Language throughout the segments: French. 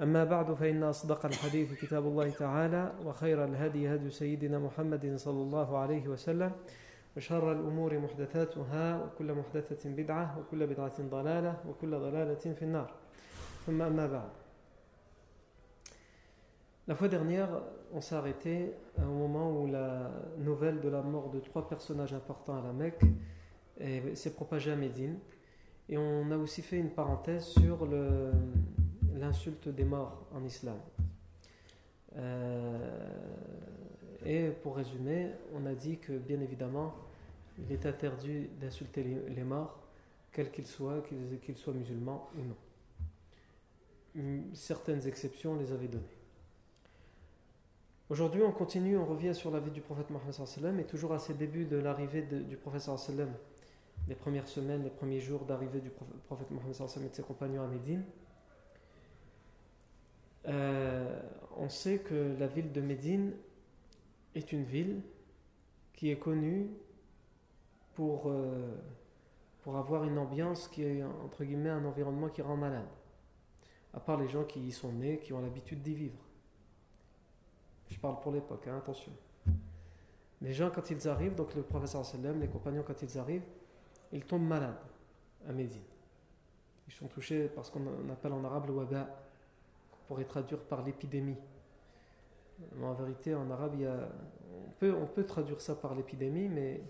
أما بعد فإن أصدق الحديث كتاب الله تعالى وخير الهدي هدي سيدنا محمد صلى الله عليه وسلم وشر الأمور محدثاتها وكل محدثة بدعة وكل بدعة ضلالة وكل ضلالة في النار ثم أما بعد La fois dernière, on s'est arrêté au moment où la nouvelle de la mort de trois personnages importants à la Mecque s'est propagée à Médine. Et on a aussi fait une parenthèse sur le, l'insulte des morts en islam. Euh, et pour résumer, on a dit que bien évidemment, il est interdit d'insulter les, morts, quels qu'ils soient, qu'ils, soient musulmans ou non. Certaines exceptions, on les avait données. Aujourd'hui, on continue, on revient sur la vie du prophète Mohammed et toujours à ses débuts de l'arrivée du prophète les premières semaines, les premiers jours d'arrivée du prophète Mohammed et de ses compagnons à Médine. Euh, on sait que la ville de Médine est une ville qui est connue pour, euh, pour avoir une ambiance qui est, entre guillemets, un environnement qui rend malade. À part les gens qui y sont nés, qui ont l'habitude d'y vivre. Je parle pour l'époque, hein, attention. Les gens, quand ils arrivent, donc le professeur sallam, les compagnons, quand ils arrivent, ils tombent malades à Médine. Ils sont touchés par ce qu'on appelle en arabe le waba, pourrait traduire par l'épidémie. En vérité, en arabe, on, peut, traduire ça par l'épidémie, mais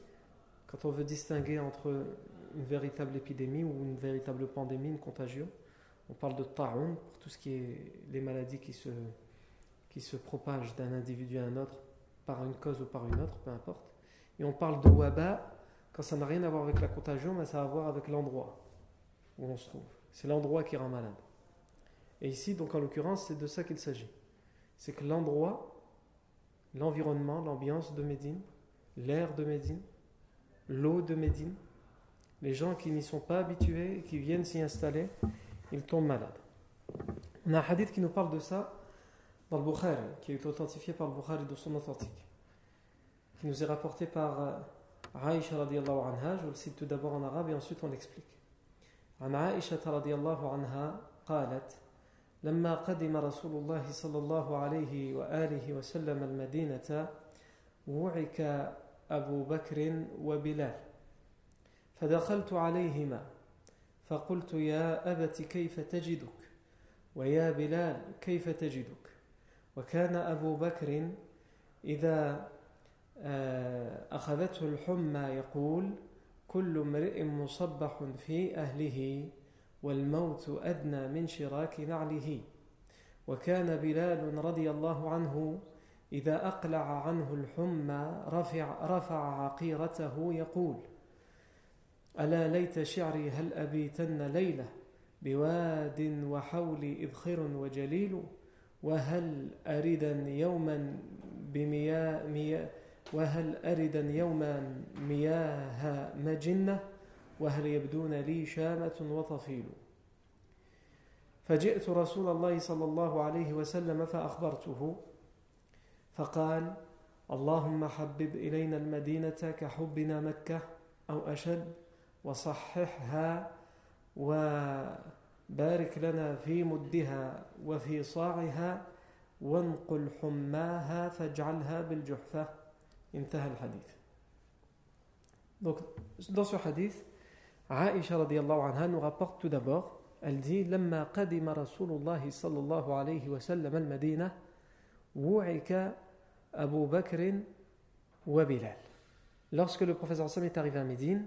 quand on veut distinguer entre une véritable épidémie ou une véritable pandémie, une contagion, on parle de ta'un pour tout ce qui est les maladies qui se, qui se propagent d'un individu à un autre par une cause ou par une autre, peu importe. Et on parle de waba quand ça n'a rien à voir avec la contagion, mais ça a à voir avec l'endroit où on se trouve. C'est l'endroit qui rend malade. Et ici, donc en l'occurrence, c'est de ça qu'il s'agit. C'est que l'endroit, l'environnement, l'ambiance de Médine, l'air de Médine, l'eau de Médine, les gens qui n'y sont pas habitués, qui viennent s'y installer, ils tombent malades. On a un hadith qui nous parle de ça dans le Bukhari, qui est authentifié par le Bukhari de son authentique, qui nous est rapporté par Aïcha radiallahu anha. Je vous le cite tout d'abord en arabe et ensuite on l'explique. عن عائشة رضي الله عنها قالت لما قدم رسول الله صلى الله عليه وآله وسلم المدينة وعك أبو بكر وبلال. فدخلت عليهما فقلت يا أبت كيف تجدك؟ ويا بلال كيف تجدك؟ وكان أبو بكر إذا أخذته الحمى يقول كل امرئ مصبح في أهله والموت أدنى من شراك نعله. وكان بلال رضي الله عنه إذا أقلع عنه الحمى رفع, رفع عقيرته يقول ألا ليت شعري هل أبيتن ليلة بواد وحول إذخر وجليل؟ وهل أردا يوما بمياه مياه وهل أردا يوما مياه مجنة؟ وهل يبدون لي شامة وطفيل فجئت رسول الله صلى الله عليه وسلم فأخبرته فقال اللهم حبب إلينا المدينة كحبنا مكة أو أشد وصححها وبارك لنا في مدها وفي صاعها وانقل حماها فاجعلها بالجحفة. انتهى الحديث. Donc, dans ce hadith, Aïcha radiallahu anha nous rapporte tout d'abord, elle dit Lamma qadima Rasulullah sallallahu alayhi wa sallam al-Madina, wu'ika Abu Bakr wa Bilal. Lorsque le professeur Sam est arrivé à Médine,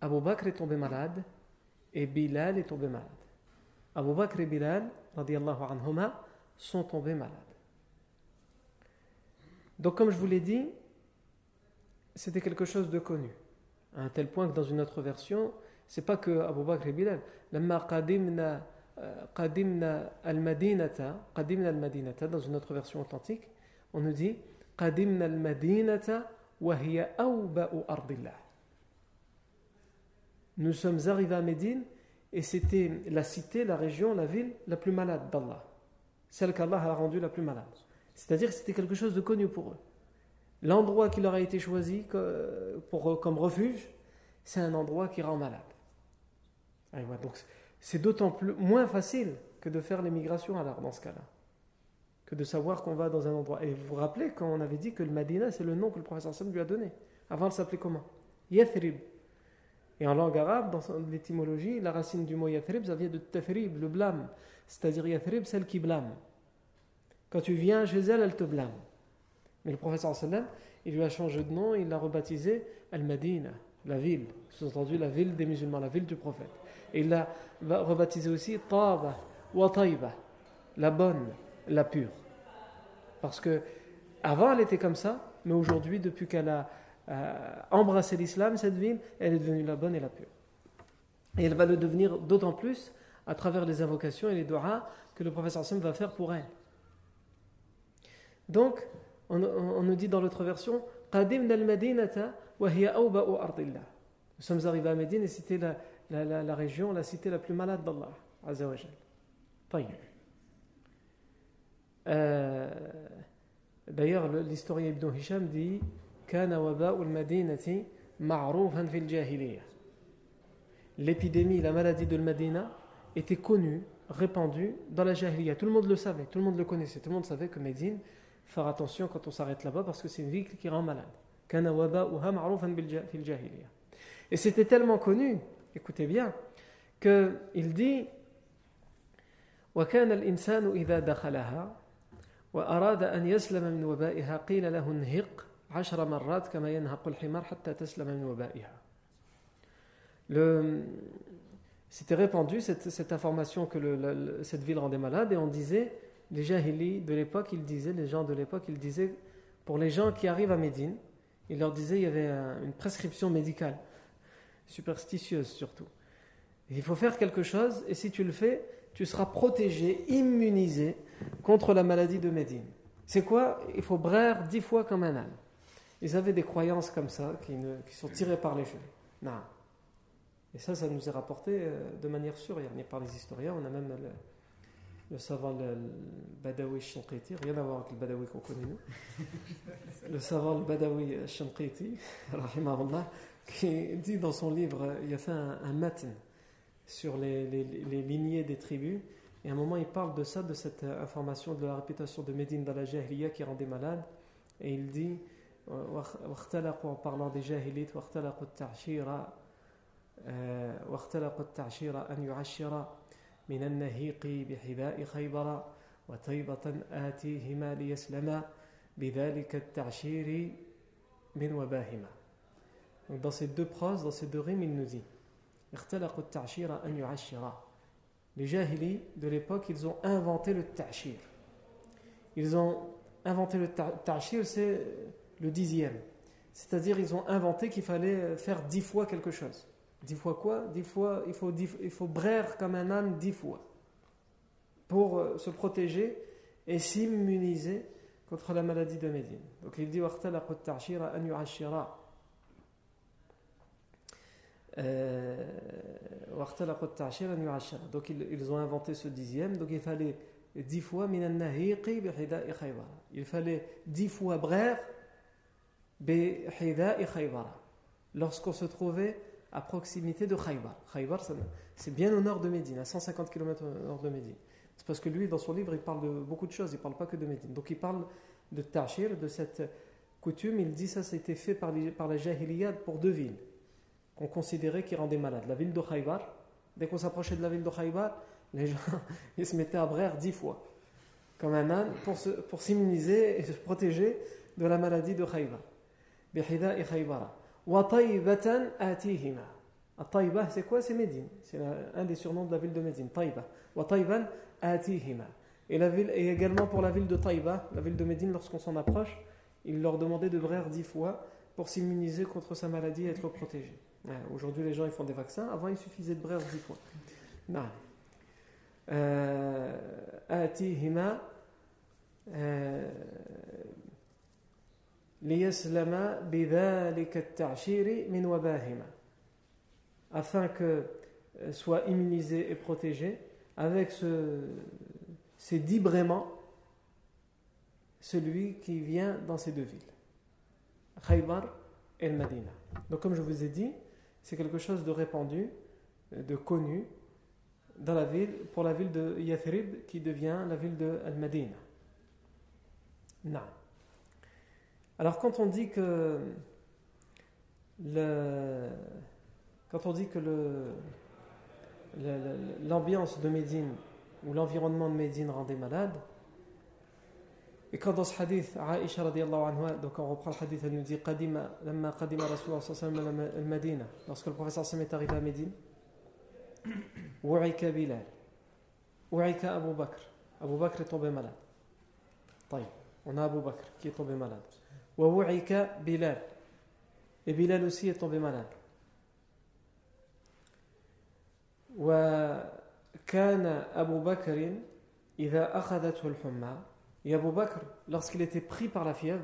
Abu Bakr est tombé malade et Bilal est tombé malade. Abu Bakr et Bilal, anhuma, sont tombés malades. Donc, comme je vous l'ai dit, c'était quelque chose de connu. À un tel point que dans une autre version, c'est pas que Abu Bakr et euh, al-madinata, dans une autre version authentique, on nous dit qadimna al-madinata wa hiya awba'u ardillah. Nous sommes arrivés à Médine et c'était la cité, la région, la ville la plus malade d'Allah. Celle qu'Allah a rendue la plus malade. C'est-à-dire que c'était quelque chose de connu pour eux l'endroit qui leur a été choisi pour, comme refuge c'est un endroit qui rend malade donc c'est d'autant plus moins facile que de faire l'émigration alors dans ce cas-là, que de savoir qu'on va dans un endroit. Et vous vous rappelez quand on avait dit que le Madina, c'est le nom que le professeur Sam lui a donné. Avant, il s'appelait comment? Yathrib. Et en langue arabe, dans l'étymologie, la racine du mot Yathrib, ça vient de Tafrib, le blâme. C'est-à-dire Yathrib, celle qui blâme. Quand tu viens chez elle, elle te blâme. Mais le professeur Sallam, il lui a changé de nom, il l'a rebaptisé Al-Madina, la ville. Sous-entendu, la ville des musulmans, la ville du prophète. Et il l'a rebaptisé aussi Taba wa Taiba, la bonne, la pure. Parce que avant elle était comme ça, mais aujourd'hui, depuis qu'elle a euh, embrassé l'islam, cette ville, elle est devenue la bonne et la pure. Et elle va le devenir d'autant plus à travers les invocations et les doigts que le professeur Sam va faire pour elle. Donc, on, nous dit dans l'autre version, Nous sommes arrivés à Médine et c'était la, la, région, la cité la plus malade d'Allah. Euh, D'ailleurs, l'historien Ibn Hisham dit L'épidémie, la maladie de Medina était connue, répandue dans la Jahiliya. Tout le monde le savait, tout le monde le connaissait. Tout le monde savait que Médine, faire attention quand on s'arrête là-bas parce que c'est une ville qui rend malade. Et c'était tellement connu écoutez bien, qu'il dit وكان الإنسان إذا دخلها وأراد أن يسلم من وبائها قيل له انهق عشر مرات كما ينهق الحمار حتى تسلم من وبائها le, C'était répandu cette, cette, information que le, le, cette ville rendait malade et on disait, les jahili de l'époque, ils disaient, les gens de l'époque, ils disaient, pour les gens qui arrivent à Médine, ils leur disaient il y avait un, une prescription médicale superstitieuse surtout. Il faut faire quelque chose et si tu le fais, tu seras protégé, immunisé contre la maladie de Médine. C'est quoi? Il faut braire dix fois comme un âne. Ils avaient des croyances comme ça qui, sont tirées par les cheveux. Non. Et ça, ça nous est rapporté euh, de manière sûre. Il y a par les historiens. On a même le savant le, Badawi Shanqiti, rien à voir avec le Badawi qu'on connaît nous. le savant le Badawi Shanqiti, rahimahullah, qui dit dans son livre, il a fait un, un matin sur les, les, les, lignées des tribus. Et à un moment, il parle de ça, de cette information de la réputation de Médine dans la Jahiliya qui rendait malade. Et il dit, en parlant des Jahilites, واختلقوا التعشير أن يعشر من النهيق بحذاء خيبر وطيبة آتيهما ليسلما بذلك التعشير من وباهما Donc dans ces deux proses, dans ces deux rimes, il nous dit Les jahili de l'époque, ils ont inventé le ta'shir. Ils ont inventé le ta'shir, c'est le dixième. C'est-à-dire, ils ont inventé qu'il fallait faire dix fois quelque chose. Dix fois quoi? Dix fois, il faut, dix, il faut braire comme un âne dix fois pour euh, se protéger et s'immuniser contre la maladie de Médine. Donc il dit euh, donc ils, ont inventé ce dixième, donc il fallait dix fois il fallait dix fois braire lorsqu'on se trouvait à proximité de Khaybar. Khaybar, c'est bien au nord de Médine, à 150 km au nord de Médine. C'est parce que lui, dans son livre, il parle de beaucoup de choses, il ne parle pas que de Médine. Donc il parle de Tachir, de cette coutume. Il dit ça, c'était fait par, les, par la Jahiliyad pour deux villes qu'on considérait qui rendaient malades. La ville de Khaybar, dès qu'on s'approchait de la ville de Khaybar, les gens ils se mettaient à braire dix fois, comme un âne, pour, se, pour s'immuniser et se protéger de la maladie de Khaybar. Bihida et وطيبة آتيهما الطيبة c'est quoi c'est Médine c'est un des surnoms de la ville de Médine طيبة وطيبا آتيهما et, la ville, et également pour la ville de Taïba, la ville de Médine, lorsqu'on s'en approche, il leur demandait de brère dix fois pour s'immuniser contre sa maladie et être protégé. Aujourd'hui, les gens ils font des vaccins. Avant, il suffisait de brère dix fois. Non. آتيهما ليسلم بذلك التعشير من وباهما afin que euh, soit immunisé et protégé avec ce, ces dix braiements celui qui vient dans ces deux villes Khaybar et Medina donc comme je vous ai dit c'est quelque chose de répandu de connu dans la ville, pour la ville de Yathrib qui devient la ville de Al-Madina. Alors quand on dit que le, quand on dit que l'ambiance de Médine ou l'environnement de Médine rendait malade, et quand dans ce hadith, Aisha anha, donc on reprend le hadith, elle nous dit Qadima, lamma qadima Rasulullah sallallahu sallam al-Madina, lorsque le professeur est arrivé à Médine, Ouaika Bilal. Ouaika Abu Bakr. Abu Bakr est tombé malade. On a Abu Bakr qui est tombé malade. Ouaika Bilal. Et Bilal aussi est tombé malade. وكان أبو بكر إذا أخذته الحمى et Abu Bakr lorsqu'il était pris par la fièvre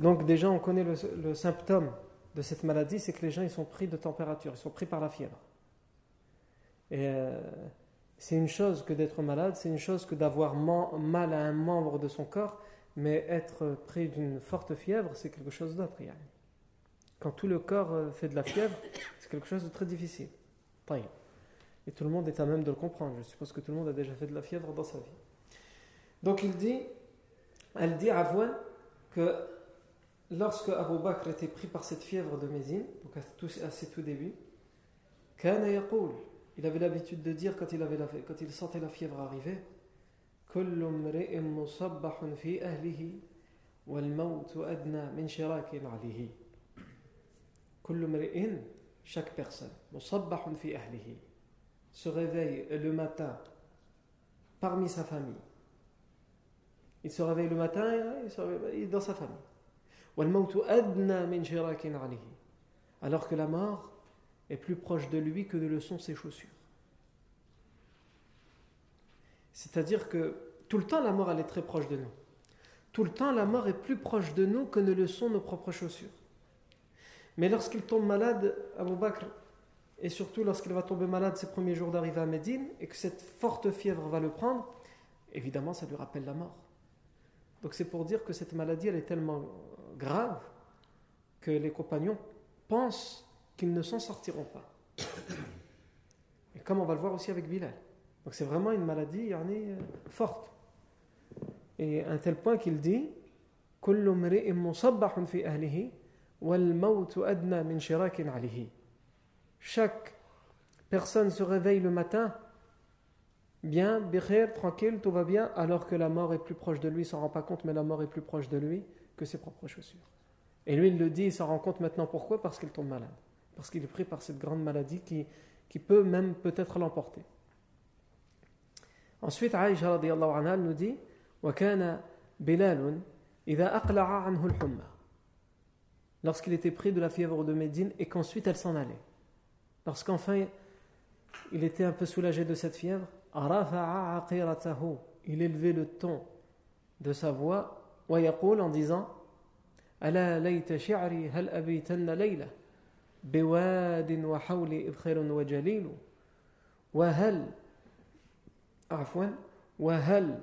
donc déjà on connaît le, le symptôme de cette maladie c'est que les gens ils sont pris de température ils sont pris par la fièvre et euh, c'est une chose que d'être malade, c'est une chose que d'avoir mal à un membre de son corps, mais être pris d'une forte fièvre, c'est quelque chose d'autre. Quand tout le corps euh, fait de la fièvre, c'est quelque chose de très difficile. Et tout le monde est à même de le comprendre. Je suppose que tout le monde a déjà fait de la fièvre dans sa vie. Donc il dit, elle dit à Avouin que lorsque Abu Bakr était pris par cette fièvre de Mézine, donc à, tout, à ses tout débuts, il avait l'habitude de dire quand il sentait la fièvre arriver, كل امرئ مصبح في أهله والموت أدنى من شراك عليه كل امرئ chaque personne مصبح في أهله se réveille le matin parmi sa famille il se réveille le matin il, se réveille dans sa famille والموت أدنى من شراك عليه alors que la mort est plus proche de lui que de le sont ses chaussures. C'est-à-dire que tout le temps, la mort, elle est très proche de nous. Tout le temps, la mort est plus proche de nous que ne le sont nos propres chaussures. Mais lorsqu'il tombe malade, Abu Bakr, et surtout lorsqu'il va tomber malade ses premiers jours d'arrivée à Médine, et que cette forte fièvre va le prendre, évidemment, ça lui rappelle la mort. Donc c'est pour dire que cette maladie, elle est tellement grave que les compagnons pensent qu'ils ne s'en sortiront pas. Et comme on va le voir aussi avec Bilal. Donc c'est vraiment une maladie euh, forte. Et à un tel point qu'il dit Chaque personne se réveille le matin bien, tranquille, tout va bien, alors que la mort est plus proche de lui, il s'en rend pas compte, mais la mort est plus proche de lui que ses propres chaussures. Et lui, il le dit, il s'en rend compte maintenant pourquoi? Parce qu'il tombe malade parce qu'il est pris par cette grande maladie qui, qui peut même peut-être l'emporter. Ensuite, Aïcha radiallahu anha nous dit وَكَانَ بِلَالٌ إِذَا أَقْلَعَ عَنْهُ الْحُمَّةِ Lorsqu'il était pris de la fièvre de Médine et qu'ensuite elle s'en allait. Lorsqu'enfin il était un peu soulagé de cette fièvre, il élevait le ton de sa voix en disant ألا ليت شعري هل أبيتن ليلة بواد وحول إبخر وجليل وهل عفوا وهل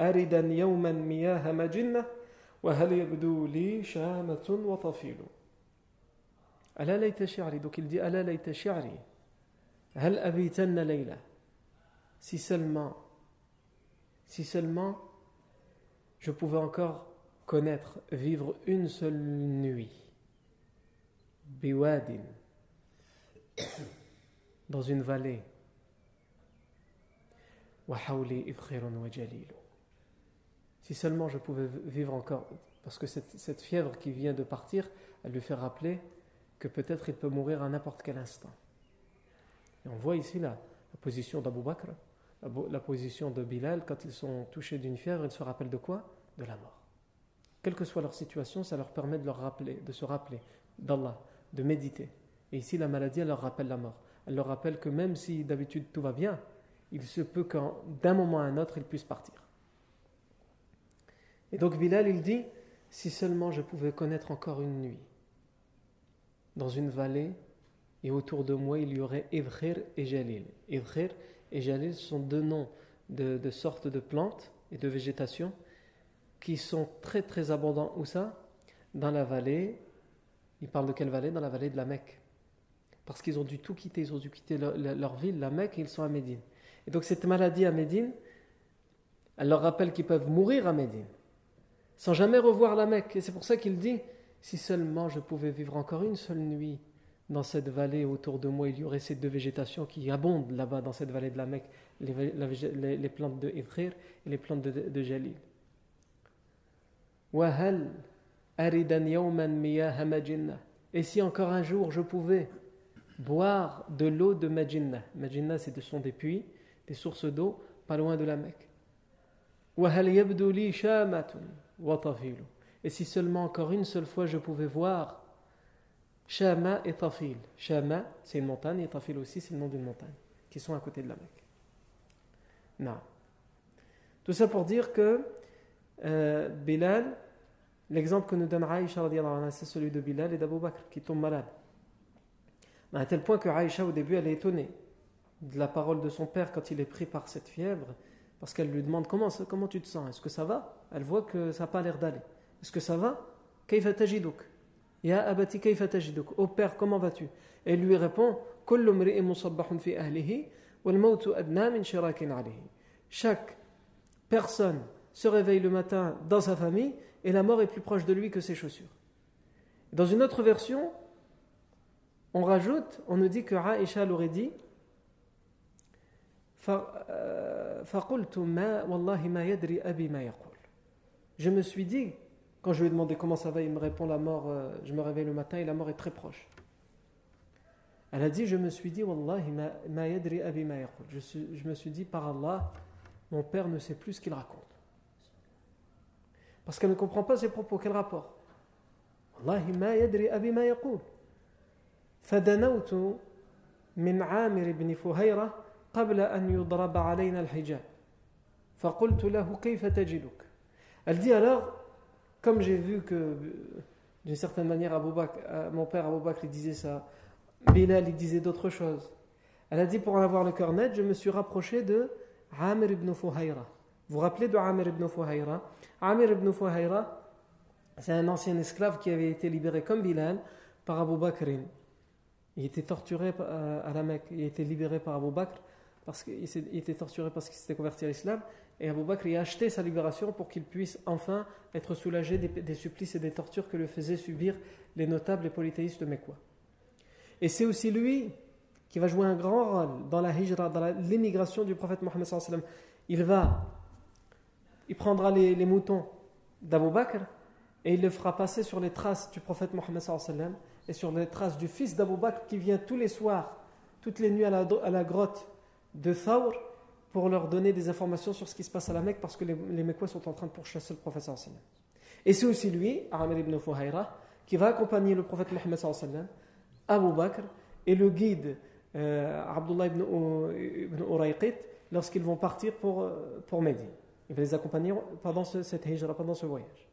أردا يوما مياه مجنة وهل يبدو لي شامة وطفيل ألا ليت شعري دوك il dit ألا ليت شعري هل أبيتن ليلة si seulement si seulement je pouvais encore connaître vivre une seule nuit biwadin, dans une vallée. Si seulement je pouvais vivre encore Parce que cette, fièvre qui vient de partir, elle lui fait rappeler que peut-être il peut mourir à n'importe quel instant. Et on voit ici la, la position d'Abu Bakr, la, la position de Bilal, quand ils sont touchés d'une fièvre, ils se rappellent de quoi? De la mort. Quelle que soit leur situation, ça leur permet de, leur rappeler, de se rappeler d'Allah, de méditer. Et ici, la maladie, elle leur rappelle la mort. Elle leur rappelle que même si d'habitude tout va bien, il se peut que d'un moment à un autre, ils puissent partir. Et donc Bilal, il dit, si seulement je pouvais connaître encore une nuit, dans une vallée, et autour de moi, il y aurait Evrir et Jalil. Evrir et Jalil sont deux noms de, de sortes de plantes et de végétation qui sont très très abondants. Où ça? Dans la vallée. Il parle de quelle vallée? Dans la vallée de la Mecque. Parce qu'ils ont dû tout quitter. Ils ont dû quitter leur, leur ville, la Mecque, et ils sont à Médine. Et donc cette maladie à Médine, elle leur rappelle qu'ils peuvent mourir à Médine, sans jamais revoir la Mecque. Et c'est pour ça qu'il dit, si seulement je pouvais vivre encore une seule nuit dans cette vallée autour de moi, il y aurait ces deux végétations qui abondent là-bas dans cette vallée de la Mecque, les, plantes de Ivrir et les plantes de, de Jalil. Et si encore un jour je pouvais boire de l'eau de Majinna? Majinna, ce sont des puits, des sources d'eau, pas loin de la Mecque. Et si seulement encore une seule fois je pouvais voir Shama et Tafil. Shama, c'est une montagne, et Tafil aussi, c'est le nom d'une montagne, qui sont à côté de la Mecque. Non. Tout ça pour dire que euh, Bilal, l'exemple que nous donne Aïcha, c'est celui de Bilal et d'Abu Bakr, qui tombe malade. À tel point que Aïcha, au début, elle est étonnée de la parole de son père quand il est pris par cette fièvre, parce qu'elle lui demande comment, comment tu te sens, est-ce que ça va? Elle voit que ça n'a pas l'air d'aller. Est-ce que ça va? Ya abati Ô père, comment vas-tu? Et lui répond Chaque personne se réveille le matin dans sa famille et la mort est plus proche de lui que ses chaussures. Dans une autre version, on rajoute, on nous dit que Aïcha l'aurait dit je me suis dit, quand je lui ai demandé comment ça va, il me répond la mort, euh, je me réveille le matin et la mort est très proche. Elle a dit, je me suis dit, Wallahi ma yadri abi ma je, je me suis dit, par Allah, mon père ne sait plus ce qu'il raconte. Parce qu'elle ne comprend pas ses propos. Quel rapport Wallahi ma yadri abi ma yaqul. فدنوت من عامر بن فهيرة قبل أن يضرب علينا الحجاب فقلت له كيف تجدك Elle dit alors, comme j'ai vu que d'une certaine manière Abou Bakr, mon père Abou Bakr il disait ça, Bilal il disait d'autres choses. Elle a dit pour en avoir le cœur net, je me suis rapproché de Amir ibn Fuhayra. Vous vous rappelez de Amir ibn Fuhayra Amir ibn Fuhayra, c'est un ancien esclave qui avait été libéré comme Bilal par Abu Bakr. Il était torturé euh, à la Mecque, il a été libéré par Abu Bakr parce qu'il était torturé parce qu'il s'était converti à l'islam et Abu Bakr a acheté sa libération pour qu'il puisse enfin être soulagé des, supplices et des tortures que le faisaient subir les notables et polythéistes Mekwa. Et c'est aussi lui qui va jouer un grand rôle dans la hijra, dans l'émigration du prophète Mohammed Il va, il prendra les, moutons d'Abu Bakr et il le fera passer sur les traces du prophète Mohammed et sur les traces du fils d'Abu Bakr qui vient tous les soirs, toutes les nuits à la grotte de Thawr pour leur donner des informations sur ce qui se passe à la Mecque parce que les, les sont en train de pourchasser le prophète sallam. Et c'est aussi lui, Amir ibn Fuhayra, qui va accompagner le prophète Mohammed sallam, Abu Bakr et le guide euh, Abdullah ibn, ibn Urayqit lorsqu'ils vont partir pour, euh, pour Médine. Il va les accompagner pendant ce, cette hijra, pendant ce voyage.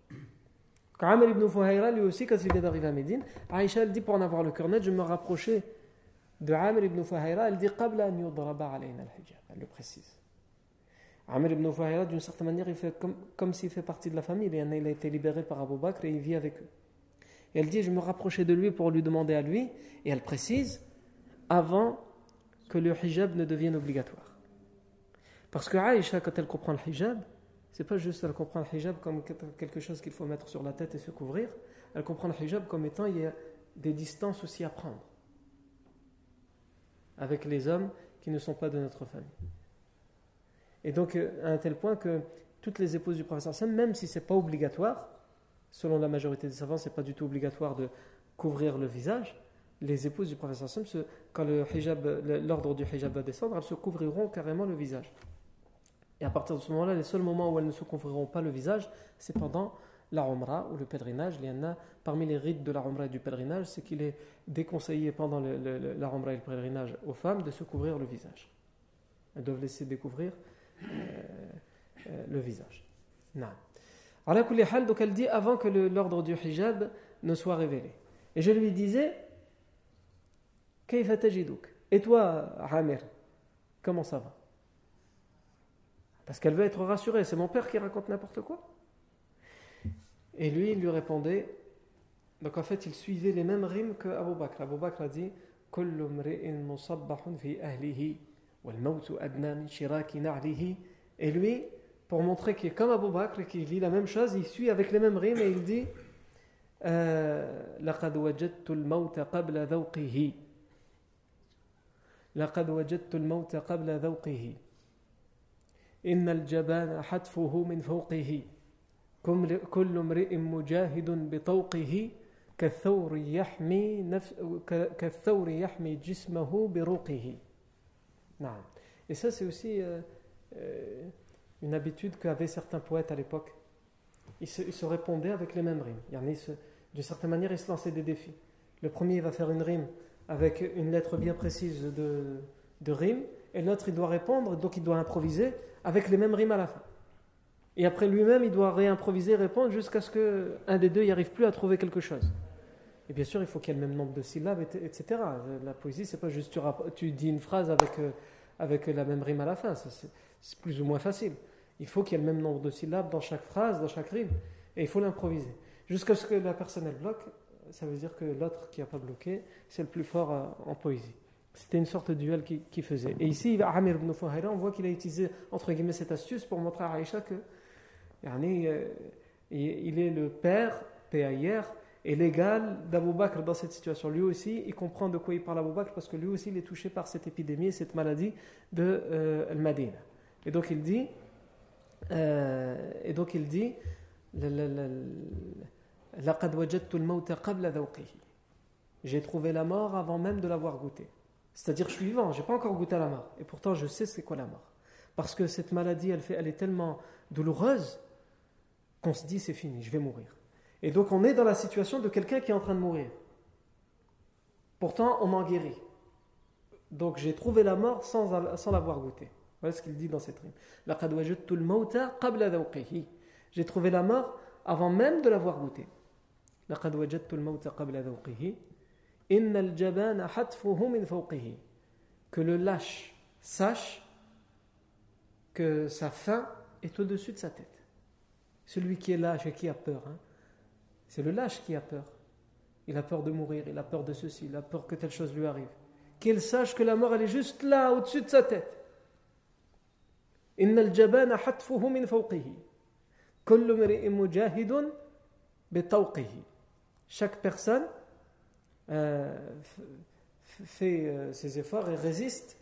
Amr ibn Fuhayra, lui aussi, quand il vient d'arriver à Médine, Aïcha, dit pour en avoir le cœur net, je me rapprochais de Amr ibn Fahira, elle dit Qabla an alayna al-hijab. Elle le précise. Amr ibn Fahira, d'une certaine manière, il fait comme, s'il fait partie de la famille. Il a été libéré par Abu Bakr et il vit avec eux. Et elle dit Je me rapprochais de lui pour lui demander à lui. Et elle précise Avant que le hijab ne devienne obligatoire. Parce que Aïcha, quand elle comprend le hijab, c'est pas juste elle comprend le hijab comme quelque chose qu'il faut mettre sur la tête et se couvrir. Elle comprend le hijab comme étant il y a des distances aussi à prendre avec les hommes qui ne sont pas de notre famille. Et donc à un tel point que toutes les épouses du professeur même si ce n'est pas obligatoire, selon la majorité des savants, c'est pas du tout obligatoire de couvrir le visage. Les épouses du professeur quand l'ordre du hijab va descendre, elles se couvriront carrément le visage. Et à partir de ce moment-là, les seuls moments où elles ne se couvriront pas le visage, c'est pendant la Umrah ou le pèlerinage. Il y en a parmi les rites de la Umrah et du pèlerinage, c'est qu'il est déconseillé pendant la Umrah et le pèlerinage aux femmes de se couvrir le visage. Elles doivent laisser découvrir euh, euh, le visage. Non. Alors, donc elle dit avant que l'ordre du hijab ne soit révélé. Et je lui disais, et toi, Amir, comment ça va? Parce qu'elle veut être rassurée. C'est mon père qui raconte n'importe quoi. Et lui, il lui répondait. Donc en fait, il suivait les mêmes rimes que Abu Bakr. Abu Bakr a dit Et lui, pour montrer qu'il est comme Abu Bakr et qu'il vit la même chose, il suit avec les mêmes rimes et il dit لقد وجدت الموت قبل ذوقه لقد وجدت الموت قبل ذوقه إن الجبان حتفه من فوقه كل امرئ مجاهد بطوقه كالثور يحمي نفس كالثور يحمي جسمه بروقه نعم et ça c'est aussi euh, euh, une habitude qu'avaient certains poètes à l'époque ils se, ils se répondaient avec les mêmes rimes il y en a d'une certaine manière ils se lançaient des défis le premier va faire une rime avec une lettre bien précise de, de rime et l'autre il doit répondre donc il doit improviser avec les mêmes rimes à la fin et après lui-même, il doit réimproviser, répondre jusqu'à ce qu'un des deux n'y arrive plus à trouver quelque chose. Et bien sûr, il faut qu'il y ait le même nombre de syllabes, etc. La poésie, c'est pas juste tu, tu, dis une phrase avec, euh, avec la même rime à la fin. C'est plus ou moins facile. Il faut qu'il y ait le même nombre de syllabes dans chaque phrase, dans chaque rime. Et il faut l'improviser. Jusqu'à ce que la personne elle bloque, ça veut dire que l'autre qui n'a pas bloqué, c'est le plus fort euh, en poésie. C'était une sorte de duel qui, qui faisait. Et ici, Amir ibn Fuhayra, on voit qu'il a utilisé entre guillemets cette astuce pour montrer à Aïcha que il est le père, PAIR, et l'égal d'Abu Bakr dans cette situation. Lui aussi, il comprend de quoi il parle Abu Bakr parce que lui aussi, il est touché par cette épidémie, cette maladie de euh, Al-Madina. Et donc il dit, euh, et donc il dit, j'ai trouvé la mort avant même de l'avoir goûté. C'est-à-dire, je suis vivant, j'ai pas encore goûté à la mort. Et pourtant, je sais c'est quoi la mort. Parce que cette maladie, elle est tellement douloureuse qu'on se dit c'est fini, je vais mourir. Et donc on est dans la situation de quelqu'un qui est en train de mourir. Pourtant, on m'en guérit. Donc j'ai trouvé la mort sans, l'avoir goûté. Voilà ce qu'il dit dans cette rime. J'ai trouvé la mort avant même de l'avoir goûté. Que le lâche sache que sa faim est au-dessus de sa tête. Celui qui est lâche et qui a peur, hein, c'est le lâche qui a peur. Il a peur de mourir, il a peur de ceci, il a peur que telle chose lui arrive. Qu'il sache que la mort, elle est juste là, au-dessus de sa tête. Chaque personne euh, fait euh, ses efforts et résiste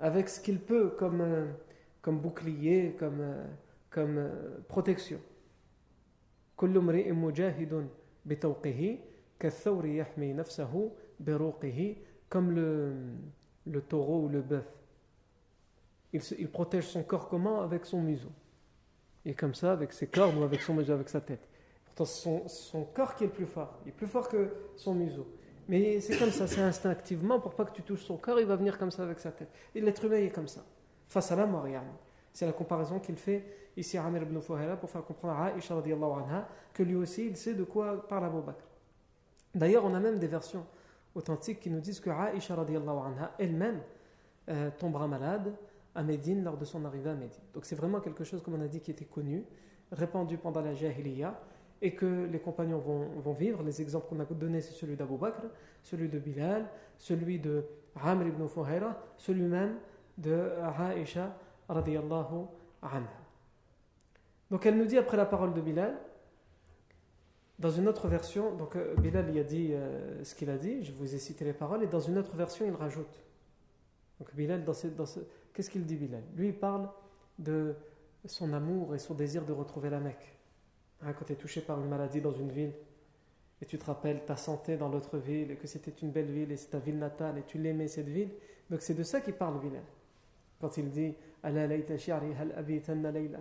avec ce qu'il peut comme, euh, comme bouclier, comme comme euh, protection. Comme le, le taureau ou le bœuf. Il, protège son corps comment Avec son museau. Et comme ça, avec ses cornes ou avec son museau, avec sa tête. Pourtant, c'est son, corps qui est le plus fort. Il est plus fort que son museau. Mais c'est comme ça, c'est instinctivement, pour pas que tu touches son corps, il va venir comme ça avec sa tête. Et l'être humain est comme ça. Face à la mort, c'est la comparaison qu'il fait ici Amir ibn Fuhayra pour faire comprendre à Aisha anha que lui aussi il sait de quoi parle Abu Bakr. D'ailleurs, on a même des versions authentiques qui nous disent que Aisha anha elle-même euh, tombera malade à Médine lors de son arrivée à Médine. Donc c'est vraiment quelque chose, comme on a dit, qui était connu, répandu pendant la Jahiliya et que les compagnons vont, vivre. Les exemples qu'on a donnés, c'est celui d'Abu Bakr, celui de Bilal, celui de Amr ibn Fuhayra, celui même de Aisha radiyallahu anha. Donc elle nous dit après la parole de Bilal, dans une autre version, donc euh, Bilal y a dit euh, ce qu'il a dit, je vous ai cité les paroles, et dans une autre version il rajoute. Donc Bilal, dans dans ce, qu'est-ce qu'il dit Bilal? Lui il parle de son amour et son désir de retrouver la Mecque. Hein, quand tu es touché par une maladie dans une ville, et tu te rappelles ta santé dans l'autre ville, et que c'était une belle ville, et c'est ta ville natale, et tu l'aimais cette ville. Donc c'est de ça qu'il parle Bilal. Quand il dit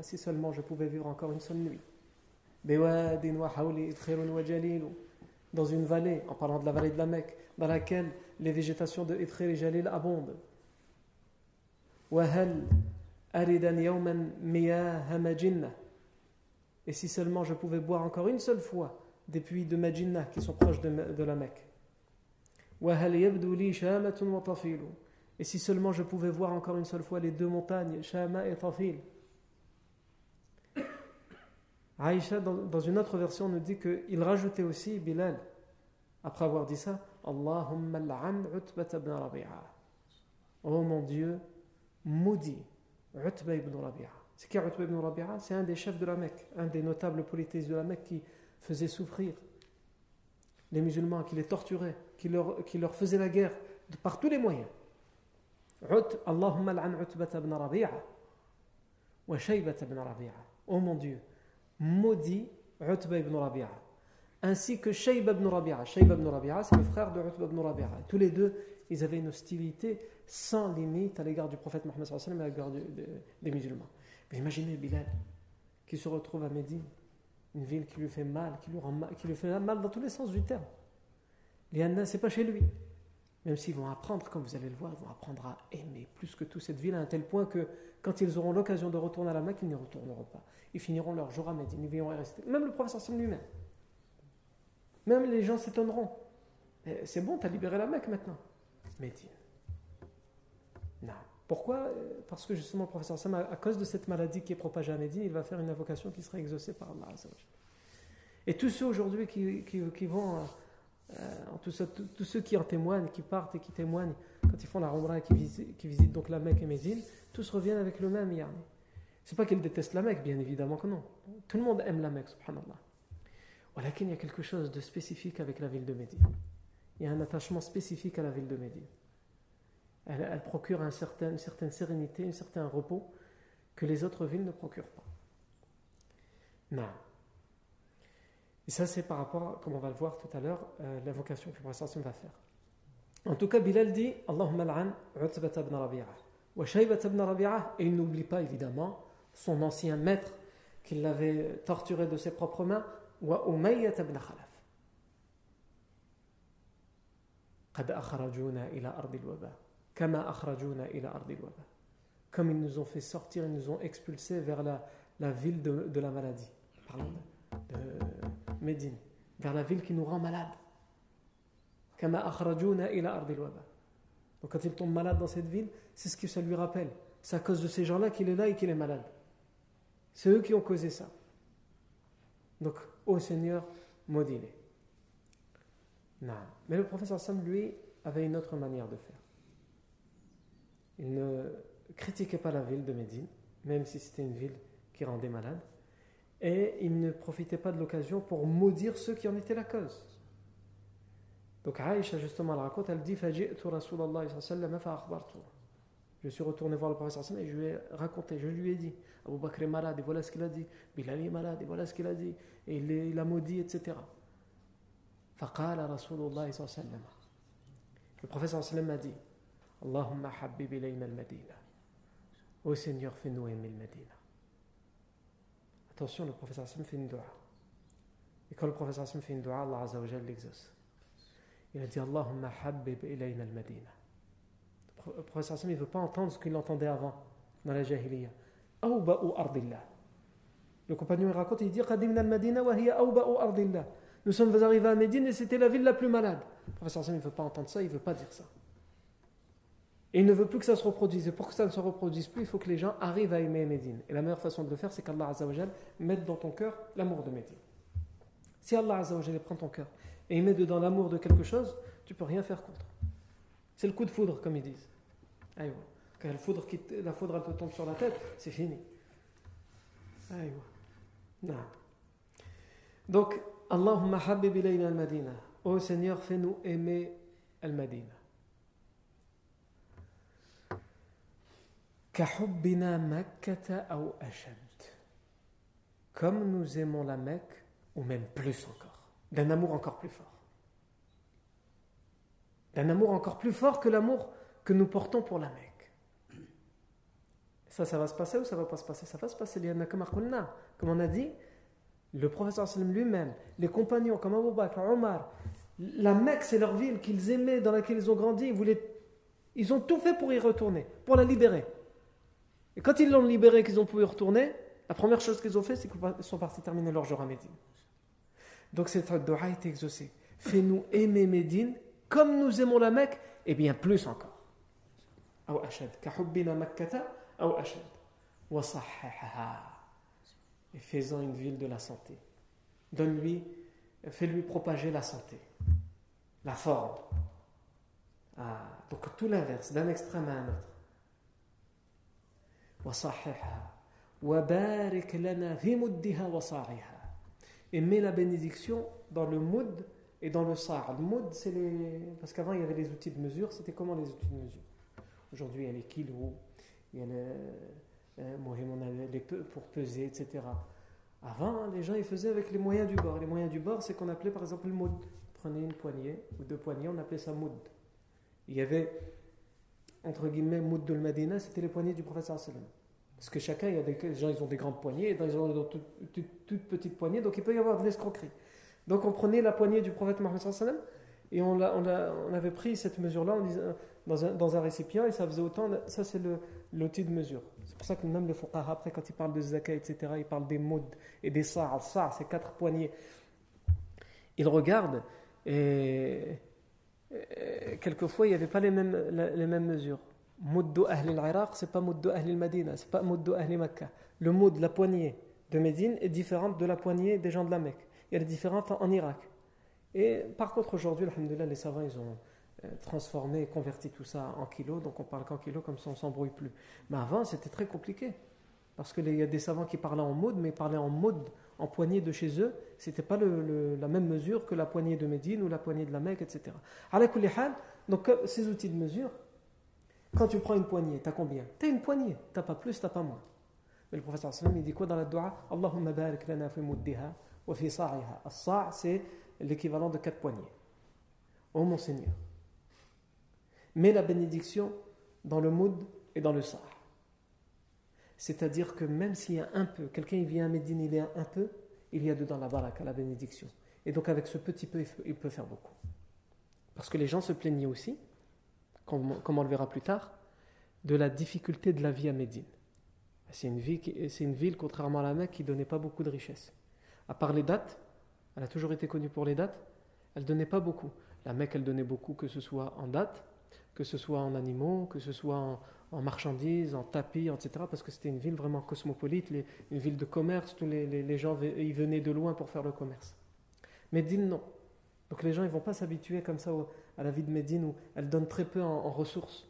Si seulement je pouvais vivre encore une seule nuit. Dans une vallée, en parlant de la vallée de la Mecque, dans laquelle les végétations de Idkhir et Jalil abondent. Et si seulement je pouvais boire encore une seule fois des puits de Majinna qui sont proches de, la Mecque. Et si seulement je pouvais voir encore une seule fois les deux montagnes, Shama et Tafil. Aïcha, dans, une autre version, nous dit qu'il rajoutait aussi, Bilal, après avoir dit ça, Allahumma al'an Utbat ibn Rabi'a. Oh mon Dieu, maudit Utba ibn Rabi'a. C'est qui Utba ibn Rabi'a? C'est un des chefs de la Mecque, un des notables politistes de la Mecque qui faisait souffrir les musulmans, qui les torturait, qui leur, qui leur faisait la guerre par tous les moyens. Allahumma al'an Utba ibn Rabi'a wa Shaybat ibn Rabi'a. Oh mon Dieu, maudit Utba ibn Rabi'a ainsi que Shayba ibn Rabi'a. Shayba ibn Rabi'a, c'est le frère de Utba ibn Rabi'a. Tous les deux, ils avaient une hostilité sans limite à l'égard du prophète Mohammed et à l'égard des musulmans. Imaginez Bilal, qui se retrouve à Médine, une ville qui lui fait mal, qui lui, rend mal, qui lui fait mal dans tous les sens du terme. ce c'est pas chez lui. Même s'ils vont apprendre, comme vous allez le voir, ils vont apprendre à aimer plus que tout cette ville à un tel point que quand ils auront l'occasion de retourner à la Mecque, ils n'y retourneront pas. Ils finiront leur jour à Médine, ils vont rester. Même le prophète lui-même. Même les gens s'étonneront. C'est bon, tu as libéré la Mecque maintenant. Médine. Non. Pourquoi? Parce que justement, le professeur Sam, à cause de cette maladie qui est propagée à Médine, il va faire une invocation qui sera exaucée par Allah. Et tous ceux aujourd'hui qui, qui, vont, euh, tous, ceux qui en témoignent, qui partent et qui témoignent, quand ils font la Rambra et qui visitent, donc la Mecque et Médine, tous reviennent avec le même yarni. C'est pas qu'ils détestent la Mecque, bien évidemment que non. Tout le monde aime la Mecque, subhanallah. Voilà qu'il y a quelque chose de spécifique avec la ville de Médine. Il y a un attachement spécifique à la ville de Médine. Elle, procure un certain, une certaine sérénité, un certain repos que les autres villes ne procurent pas. Non. Et ça, c'est par rapport, comme on va le voir tout à l'heure, euh, l'invocation que le professeur va faire. En tout cas, Bilal dit Allahumma al'an Utbat ibn Rabi'a. Wa Shaybat ibn Rabi'a. Et il n'oublie pas, évidemment, son ancien maître qui l'avait torturé de ses propres mains, وأمية بن خلف قد أخرجونا إلى أرض الوباء كما أخرجونا إلى أرض الوباء comme ils nous ont fait sortir, ils nous ont expulsés vers la, la ville de, de, la maladie. Parlons de, de Médine, vers la ville qui nous rend malade. Donc quand il tombe malade dans cette ville, c'est ce que ça lui rappelle. C'est à cause de ces gens-là qu'il est là et qu'il est malade. C'est eux qui ont causé ça. Donc, ô Seigneur, maudis-les. Mais le professeur Sam, lui, avait une autre manière de faire. Il ne critiquait pas la ville de Médine, même si c'était une ville qui rendait malade et il ne profitait pas de l'occasion pour maudire ceux qui en étaient la cause. Donc Aïcha justement elle raconte, elle dit Je suis retourné voir le prophète et je lui ai raconté, je lui ai dit Abu Bakr est malade et voilà ce qu'il a dit, Bilal est malade et voilà ce qu'il a dit, et il, est, il a maudit, etc. Le prophète a dit Allahumma habib ilayna al-Madina. Ô Seigneur, fais-nous aimer le Madina. Attention, le prophète sallam fait une dua. Et quand le prophète sallam fait une dua, Allah Azza wa l'exauce. Il a dit Allahumma habib ilayna al-Madina. Le sallam, il ne veut pas entendre ce qu'il entendait avant dans la jahiliya. Awba'u ardillah. Le compagnon raconte, il dit Nous sommes arrivés à Médine et c'était la ville la plus malade. Le professeur Sam ne veut pas entendre ça, il ne veut pas dire ça. Et il ne veut plus que ça se reproduise. Et pour que ça ne se reproduise plus, il faut que les gens arrivent à aimer Médine. Et la meilleure façon de le faire, c'est qu'Allah Azzawajal mette dans ton cœur l'amour de Médine. Si Allah Azzawajal prend ton cœur et il met dedans l'amour de quelque chose, tu peux rien faire contre. C'est le coup de foudre, comme ils disent. Quand la foudre, te tombe sur la tête, c'est fini. Aïe. Donc, Allahumma habib ilayna al-Madina. Ô Seigneur, fais-nous aimer al-Madina. كحبنا مكة أو أشد comme nous aimons la Mecque, ou même plus encore, d'un amour encore plus fort. D'un amour encore plus fort que l'amour que nous portons pour la Mecque. Ça, ça va se passer ou ça va pas se passer Ça va se passer, comme on a dit, le professeur lui-même, les compagnons comme Abu Bakr, Omar, la Mecque, c'est leur ville qu'ils aimaient, dans laquelle ils ont grandi, ils, voulaient, ils ont tout fait pour y retourner, pour la libérer. Et quand ils l'ont libérée, qu'ils ont pu y retourner, la première chose qu'ils ont fait, c'est qu'ils sont partis terminer leur jour à Médine. Donc cette dua a été exaucée. Fais-nous aimer Médine comme nous aimons la Mecque, et bien plus encore. Et faisant une ville de la santé. Donne-lui, fais-lui propager la santé, la forme. Ah, donc tout l'inverse, d'un extrême à un autre. Et mets la bénédiction dans le mood et dans le sa'. Le mood, c'est les. Parce qu'avant, il y avait les outils de mesure. C'était comment les outils de mesure? Aujourd'hui, il y a les kilos, il y a les, euh, les pour peser, etc. Avant, les gens ils faisaient avec les moyens du bord. Les moyens du bord, c'est qu'on appelait par exemple le moud. Prenez une poignée ou deux poignées, on appelait ça moud. Il y avait, entre guillemets, moud de le Medina, c'était les poignées du professeur sallam. Parce que chacun, il y a des gens, ils ont des grandes poignées, et ils ont toutes toute, petites poignées, donc il peut y avoir de l'escroquerie. Donc on prenait la poignée du prophète Mohammed sallam et on, a, on, avait pris cette mesure-là dans un, dans un récipient et ça faisait autant. Ça, c'est l'outil de mesure. C'est pour ça que même le fuqaha, après, quand il parle de zakat, etc., il parle des modes et des sa'. Sa', c'est quatre poignées. Il regarde et, quelquefois, il n'y avait pas les mêmes mesures. Muddu Ahl al-Iraq, c'est pas Muddu Ahl al-Madina, c'est pas Muddu Ahl Makkah. Le de la poignée de Médine, est différente de la poignée des gens de la Mecque. Elle est différente en Irak. Et par contre, aujourd'hui, les savants, ils ont euh, transformé converti tout ça en kilos, donc on parle qu'en kilos, comme ça on s'embrouille plus. Mais avant, c'était très compliqué. Parce qu'il y a des savants qui parlaient en mode, mais ils parlaient en mode, en poignée de chez eux. C'était pas la même mesure que la poignée de Médine ou la poignée de la Mecque, etc. Donc, euh, ces outils de mesure, quand tu prends une poignée, tu as combien? Tu as une poignée, tu pas plus, tu pas moins. Mais le professeur il dit quoi dans la dua? Allahumma barik lana fi muddiha wa fi sa'iha. As-sa' c'est l'équivalent de quatre poignées. Oh mon Seigneur, mets la bénédiction dans le moud et dans le sa'. C'est-à-dire que même s'il y a un peu, quelqu'un vient à Médine, il y a un peu, il y a dedans la baraka, la bénédiction. Et donc avec ce petit peu, il peut faire beaucoup. Parce que les gens se plaignaient aussi, comme on le verra plus tard, de la difficulté de la vie à Médine. C'est une, une, ville, contrairement à la Mecque, qui ne donnait pas beaucoup de richesses. À part les dates, elle a toujours été connue pour les dates, elle ne donnait pas beaucoup. La Mecque, elle donnait beaucoup, que ce soit en dates, que ce soit en animaux, que ce soit en, marchandises, en tapis, etc. Parce que c'était une ville vraiment cosmopolite, une ville de commerce, tous les, gens y venaient de loin pour faire le commerce. Médine, non. Donc les gens ne vont pas s'habituer comme ça à la vie de Médine où elle donne très peu en, ressources.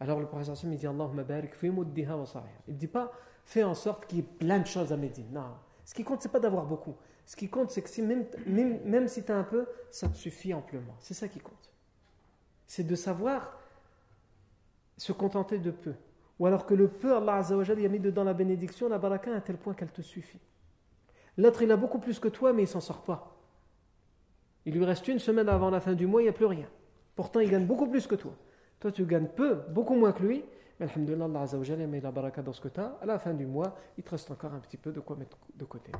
Alors le professeur Sim, il dit Allahumma barik fi muddiha wa Il ne dit pas fais en sorte qu'il y ait plein de choses à Médine. Non. Ce qui compte, c'est pas d'avoir beaucoup. Ce qui compte, c'est que même, même, même si tu as un peu, ça te suffit amplement. C'est ça qui compte. C'est de savoir se contenter de peu. Ou alors que le peu, Allah Azzawajal, a mis dedans la bénédiction, la baraka, à tel point qu'elle te suffit. L'autre, il a beaucoup plus que toi, mais il s'en sort pas. Il lui reste une semaine avant la fin du mois, il n'y a plus rien. Pourtant, il gagne beaucoup plus que toi. Toi, tu gagnes peu, beaucoup moins que lui. Mais Alhamdulillah, Allah Azzawajal mis la baraka dans ce que tu as. À la fin du mois, il te reste encore un petit peu de quoi mettre de côté.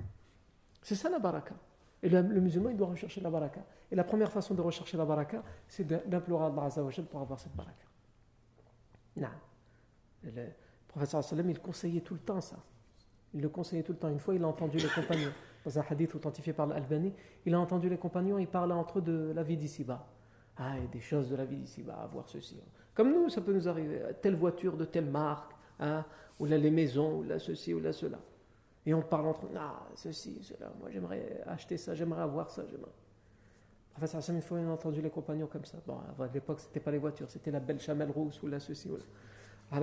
C'est ça la baraka. Et le, musulman, il doit rechercher la baraka. Et la première façon de rechercher la baraka, c'est d'implorer Allah Azzawajal pour avoir cette baraka. Non. Le professeur il conseillait tout le temps ça. Il le conseillait tout le temps. Une fois, il a entendu les compagnons, dans un hadith authentifié par l'Albani, il a entendu les compagnons, ils parlaient entre eux de la vie d'ici-bas. Ah, a des choses de la vie d'ici-bas, à voir ceci. Comme nous, ça peut nous arriver. Telle voiture de telle marque, hein, ou là les maisons, ou là ceci, ou là cela. Et on parle entre eux, ah, ceci, cela, moi j'aimerais acheter ça, j'aimerais avoir ça, j'aimerais. Enfin, ça, une fois, on a entendu les compagnons comme ça. Bon, à l'époque, c'était pas les voitures, c'était la belle chamelle rousse ou la ceci ou la.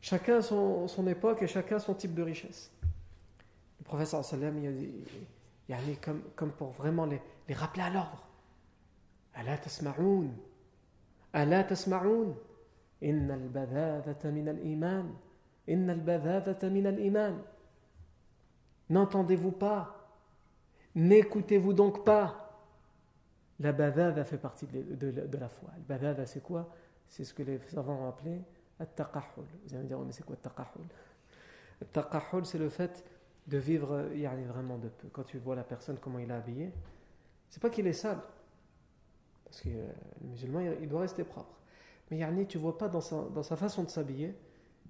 Chacun son époque et chacun son type de richesse Le professeur sallam, il a dit, il a dit comme, comme pour vraiment les, les rappeler à l'ordre. ألا تسمعون ألا تسمعون إن البذاذة من الإيمان إن البذاذة من الإيمان N'entendez-vous pas N'écoutez-vous donc pas La badada fait partie de, la foi. La badada, c'est quoi C'est ce que les savants ont appelé at-taqahul. Vous allez me dire, mais c'est quoi at-taqahul At-taqahul, c'est le fait de vivre il y a vraiment de peu. Quand tu vois la personne, comment il est habillé, c'est pas qu'il est sale, parce que euh, le musulman, il doit rester propre. Mais yani, tu vois pas dans sa, dans sa façon de s'habiller,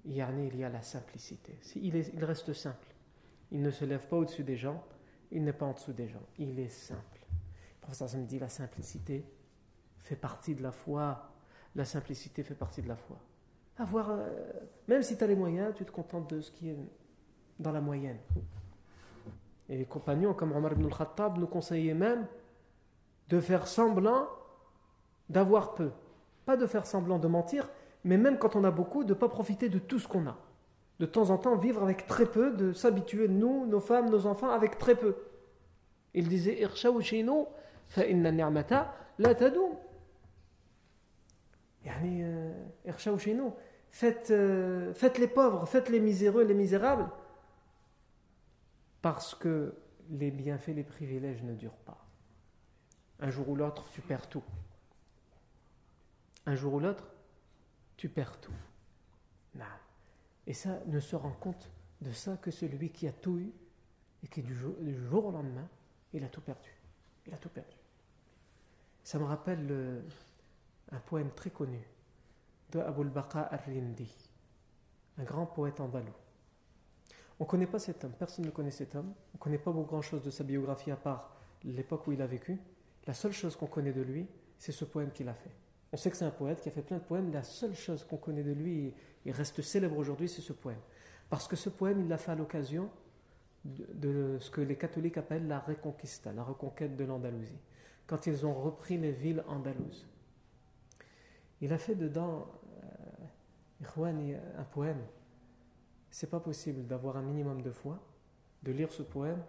yani, il y a la simplicité. Il, est, il reste simple. Il ne se lève pas au-dessus des gens, il n'est pas en dessous des gens. Il est simple. Le professeur me dit la simplicité fait partie de la foi. La simplicité fait partie de la foi. Avoir, euh, même si tu as les moyens, tu te contentes de ce qui est dans la moyenne. Et les compagnons comme Omar ibn al-Khattab nous conseillaient même de faire semblant d'avoir peu. Pas de faire semblant de mentir, mais même quand on a beaucoup, de ne pas profiter de tout ce qu'on a. De temps en temps, vivre avec très peu, de s'habituer, nous, nos femmes, nos enfants, avec très peu. Il disait la euh, faites, euh, faites les pauvres, faites les miséreux, les misérables, parce que les bienfaits, les privilèges ne durent pas. Un jour ou l'autre, tu perds tout. Un jour ou l'autre, tu perds tout. Et ça ne se rend compte de ça que celui qui a tout eu et qui du jour, au lendemain, il a tout perdu. Il a tout perdu. Ça me rappelle un poème très connu de Abul Baqa al-Rindi, un grand poète andalou. On ne connaît pas cet homme, personne ne connaît cet homme, on ne connaît pas grand chose de sa biographie à part l'époque où il a vécu. La seule chose qu'on connaît de lui, c'est ce poème qu'il a fait. On sait que c'est un poète qui a fait plein de poèmes. La seule chose qu'on connaît de lui, il reste célèbre aujourd'hui, c'est ce poème. Parce que ce poème, il l'a fait à l'occasion de, ce que les catholiques appellent la Reconquista, la reconquête de l'Andalousie, quand ils ont repris les villes andalouses. Il a fait dedans, euh, un poème. C'est pas possible d'avoir un minimum de foi, de lire ce poème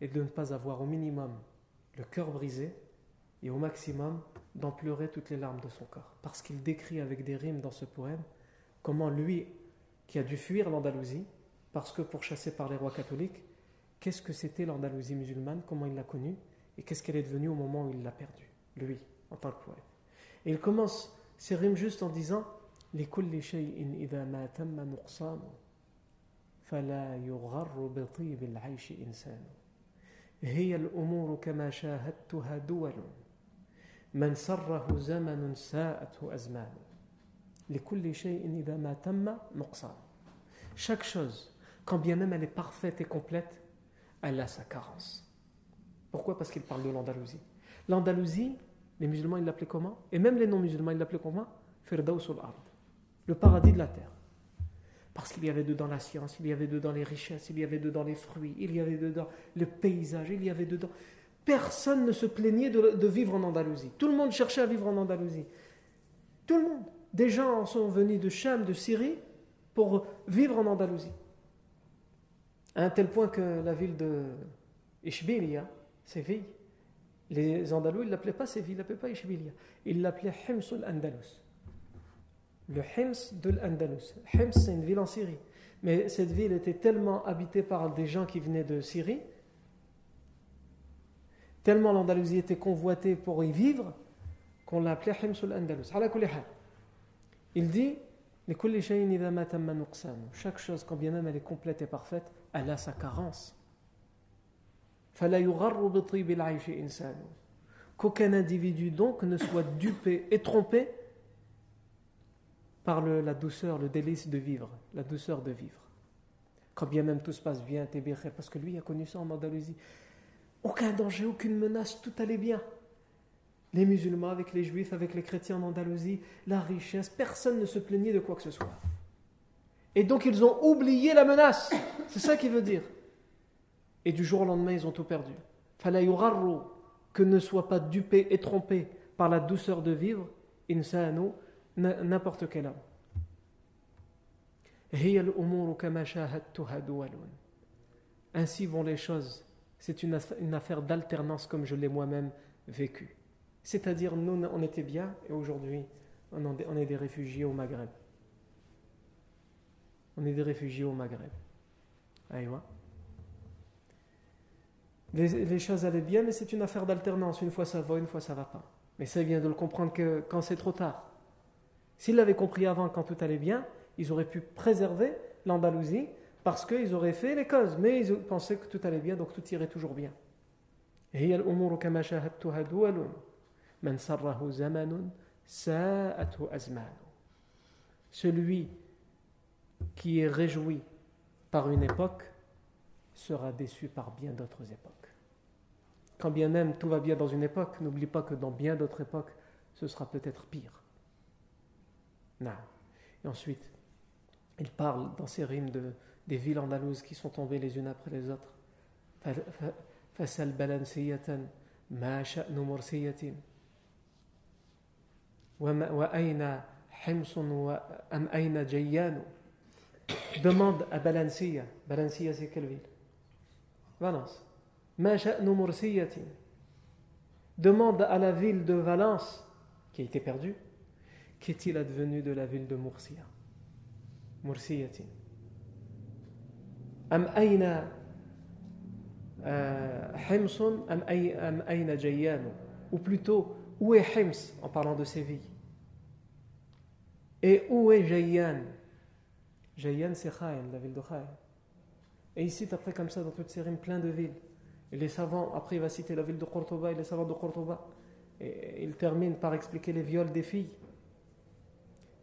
et de ne pas avoir au minimum le cœur brisé et au maximum d'en pleurer toutes les larmes de son corps. Parce qu'il décrit avec des rimes dans ce poème comment lui, qui a dû fuir l'Andalousie, parce que pour chasser par les rois catholiques, qu'est-ce que c'était l'Andalousie musulmane, comment il l'a connue, et qu'est-ce qu'elle est devenue au moment où il l'a perdue, lui, en tant que poète. Et il commence ses rimes juste en disant من سره زمن ساءته أزمان لكل شيء إذا ما تم نقصان Chaque chose, quand bien même elle est parfaite et complète, elle a sa carence. Pourquoi Parce qu'il parle de l'Andalousie. L'Andalousie, les musulmans, ils l'appelaient comment Et même les non-musulmans, ils l'appelaient comment Firdaus al-Ard. Le paradis de la terre. Parce qu'il y avait dedans la science, il y avait dedans les richesses, il y avait dedans les fruits, il y avait dedans le paysage, il y avait dedans personne ne se plaignait de, vivre en Andalousie. Tout le monde cherchait à vivre en Andalousie. Tout le monde. Des gens sont venus de Cham, de Syrie, pour vivre en Andalousie. À un tel point que la ville de Ishbilia, Séville, les Andalous, ils ne l'appelaient pas Séville, ils ne l'appelaient pas Ishbilia. Ils l'appelaient Hims al-Andalus. Le Hims de l'Andalus. Hims, c'est une ville en Syrie. Mais cette ville était tellement habitée par des gens qui venaient de Syrie Tellement l'Andalousie était convoitée pour y vivre qu'on l'a appelé Himsul Andalus. Il dit chaque chose, quand bien même elle est complète et parfaite, elle a sa carence. Qu'aucun individu donc ne soit dupé et trompé par la douceur, le délice de vivre, la douceur de vivre. Quand bien même tout se passe bien, parce que lui a connu ça en Andalousie. Aucun danger, aucune menace, tout allait bien. Les musulmans avec les juifs, avec les chrétiens en Andalousie, la richesse, personne ne se plaignait de quoi que ce soit. Et donc ils ont oublié la menace. C'est ça qu'il veut dire. Et du jour au lendemain, ils ont tout perdu. que ne soit pas dupé et trompé par la douceur de vivre, insano, n'importe quel homme. Ainsi vont les choses c'est une, affaire d'alternance comme je l'ai moi-même vécu. C'est-à-dire, nous, on était bien et aujourd'hui, on est des réfugiés au Maghreb. On est des réfugiés au Maghreb. Aïwa. les, choses allaient bien, mais c'est une affaire d'alternance. Une fois ça va, une fois ça va pas. Mais c'est bien de le comprendre que quand c'est trop tard. S'ils l'avaient compris avant, quand tout allait bien, ils auraient pu préserver l'Andalousie parce qu'ils auraient fait les causes. Mais ils pensaient que tout allait bien, donc tout irait toujours bien. Celui qui est réjoui par une époque sera déçu par bien d'autres époques. Quand bien même tout va bien dans une époque, n'oublie pas que dans bien d'autres époques, ce sera peut-être pire. Non. Et ensuite, il parle dans ses rimes de, des villes andalouses qui sont tombées les unes après les autres. Demande à Balancia. Balancia, c'est quelle ville? Valence. Demande à la ville de Valence, qui a été perdue, qu'est-il advenu de la ville de Murcia? Mursiyatin. Am aina Himsun, am aina Jayanu. Ou plutôt, où est Hims en parlant de Séville Et où est Jayyan? Jayyan, c'est Khaïn, la ville de Khaïn. Et il cite après comme ça dans toutes ces rimes plein de villes. Et les savants, après il va citer la ville de Cordoba et les savants de Cordoba. Et il termine par expliquer les viols des filles,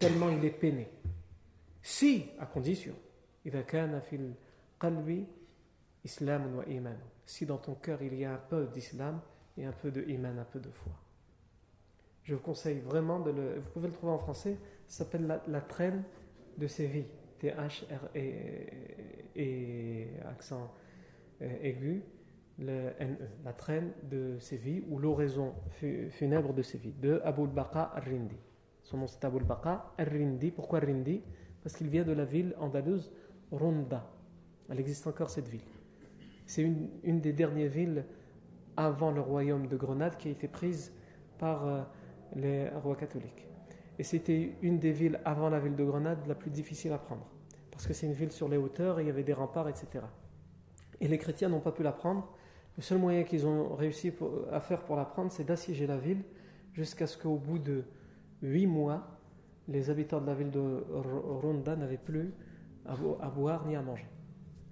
tellement il est peiné. Si, à condition, si dans ton cœur il y a un peu d'islam et un peu de iman, un peu de foi. Je vous conseille vraiment de le. Vous pouvez le trouver en français. Ça s'appelle la, la, traîne de Séville. T-H-R-E et accent euh, aigu, le NE, la traîne de Séville ou l'oraison funèbre de Séville, de Abul Baqa al-Rindi. Son nom c'est Abul Baqa al-Rindi. Pourquoi Rindi Parce qu'il vient de la ville andalouse Ronda. Elle existe encore cette ville. C'est une, une, des dernières villes avant le royaume de Grenade qui a été prise par euh, les rois catholiques. Et c'était une des villes avant la ville de Grenade la plus difficile à prendre. Parce que c'est une ville sur les hauteurs et il y avait des remparts, etc. Et les chrétiens n'ont pas pu la prendre. Le seul moyen qu'ils ont réussi à faire pour la prendre, c'est d'assiéger la ville jusqu'à ce qu'au bout de huit mois, les habitants de la ville de Ronda n'avaient plus à boire ni à manger.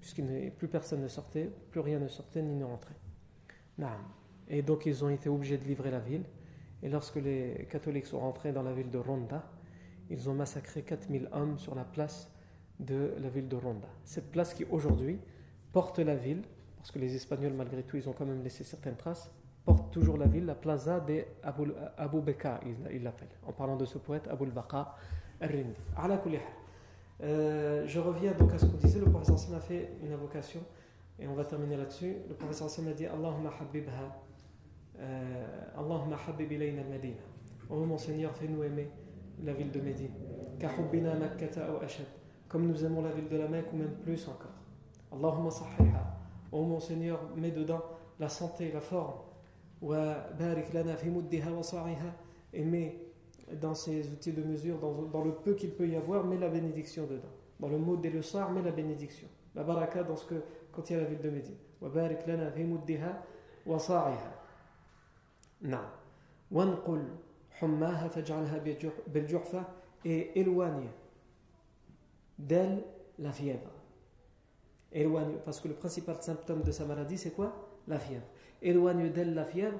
Puisqu'il plus personne ne sortait, plus rien ne sortait ni ne rentrait. Et donc ils ont été obligés de livrer la ville. Et lorsque les catholiques sont rentrés dans la ville de Ronda, ils ont massacré 4000 hommes sur la place de la ville de Ronda. Cette place qui aujourd'hui porte la ville, parce que les Espagnols, malgré tout, ils ont quand même laissé certaines traces, porte toujours la ville, la plaza de Abu, Abu Beka, il l'appelle, en parlant de ce poète, Abu Baka al-Rindi. Euh, je reviens donc à ce qu'on disait, le professeur Sam a fait une invocation, et on va terminer là-dessus. Le professeur Sam a dit Allahumma habibha, euh, Allahumma habib ilayna al-Madina. Oh mon Seigneur, fais-nous aimer la ville de Médine. Comme nous aimons la ville de la Mecque, ou même plus encore. Allahumma sahhiha. Oh mon Seigneur, mets dedans la santé, la forme. Et mets dans ces outils de mesure, dans, dans le peu qu'il peut y avoir, mets la bénédiction dedans. Dans le mot et le sar, mets la bénédiction. La baraka dans ce que, a la ville de Médine. Lana fi muddiha wa sa'iha. Non. Wanqul hummaha faj'alha bil et éloigne d'elle la fièvre éloigne, parce que le principal symptôme de sa maladie, c'est quoi? La fièvre Éloigne d'elle la fièvre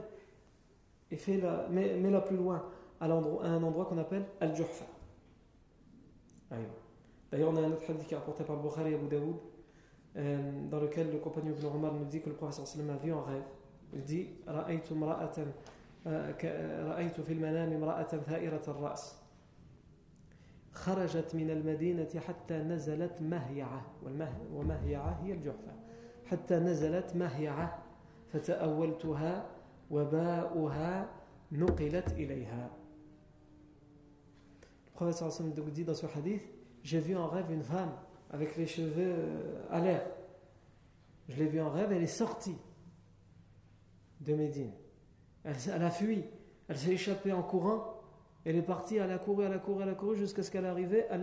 et fais la, mets-la plus loin, à, un endroit qu'on appelle Al-Juhfa. D'ailleurs, on a un autre hadith qui est rapporté par Bukhari et Abu Daoud, euh, dans lequel le compagnon Ibn Omar nous dit que le professeur sallam a vu en rêve. Il dit رأيت امرأة رأيت في المنام امرأة ثائرة الرأس خرجت من المدينة حتى نزلت مهيعة ومهيعة هي الجحفة حتى نزلت مهيعة فتأولتها وباؤها نقلت إليها Le prophète sallam dit dans ce hadith J'ai vu en rêve une femme avec les cheveux euh, à l'air. Je l'ai vue en rêve, elle est sortie de Médine. Elle, elle a fui, elle s'est échappée en courant elle est partie, elle a couru, elle a couru, elle a couru jusqu'à ce qu'elle arrivait à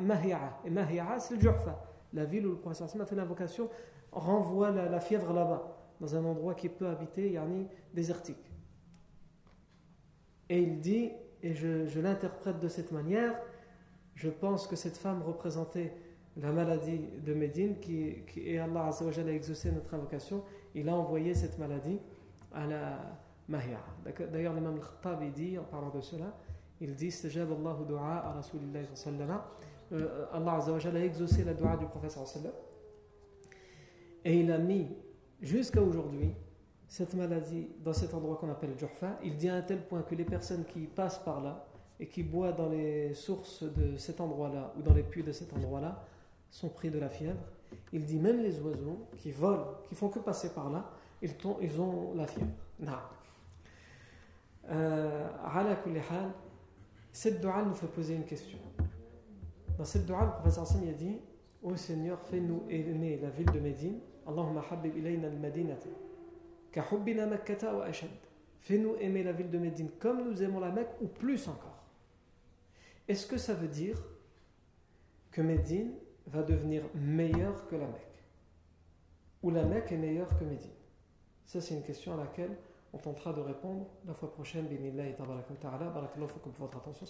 Mahi'a. Et Mahi'a, c'est le Juhfa, la ville où le prophète a fait l'invocation, renvoie la, fièvre là-bas, dans un endroit qui est peu habité, yani désertique. Et il dit, et je, l'interprète de cette manière, je pense que cette femme représentait la maladie de Médine, qui, et Allah a exaucé notre invocation, il a envoyé cette maladie à la Mahia. D'ailleurs, l'imam al-Khattab dit, en parlant de cela, il dit Allahu du'a euh, Allah a exaucé la dua du prophète et il a mis jusqu'à aujourd'hui cette maladie dans cet endroit qu'on appelle Jurfa. Il dit à un tel point que les personnes qui passent par là et qui boivent dans les sources de cet endroit-là ou dans les puits de cet endroit-là sont pris de la fièvre. Il dit même les oiseaux qui volent, qui font que passer par là, ils, ils ont la fièvre. Euh, cette dua nous fait poser une question. Dans cette dua, le professeur Hassan a dit Ô Seigneur, fais-nous aimer la ville de Médine. Allahumma habib ilayna al-madinata. Ka hubbina makkata wa ashad. Fais-nous aimer la ville de Médine comme nous aimons la Mecque ou plus encore. Est-ce que ça veut dire que Médine va devenir meilleure que la Mecque? Ou la Mecque est meilleure que Médine? Ça, c'est une question à laquelle on tentera de répondre la fois prochaine. Barakallahu fikum pour votre attention.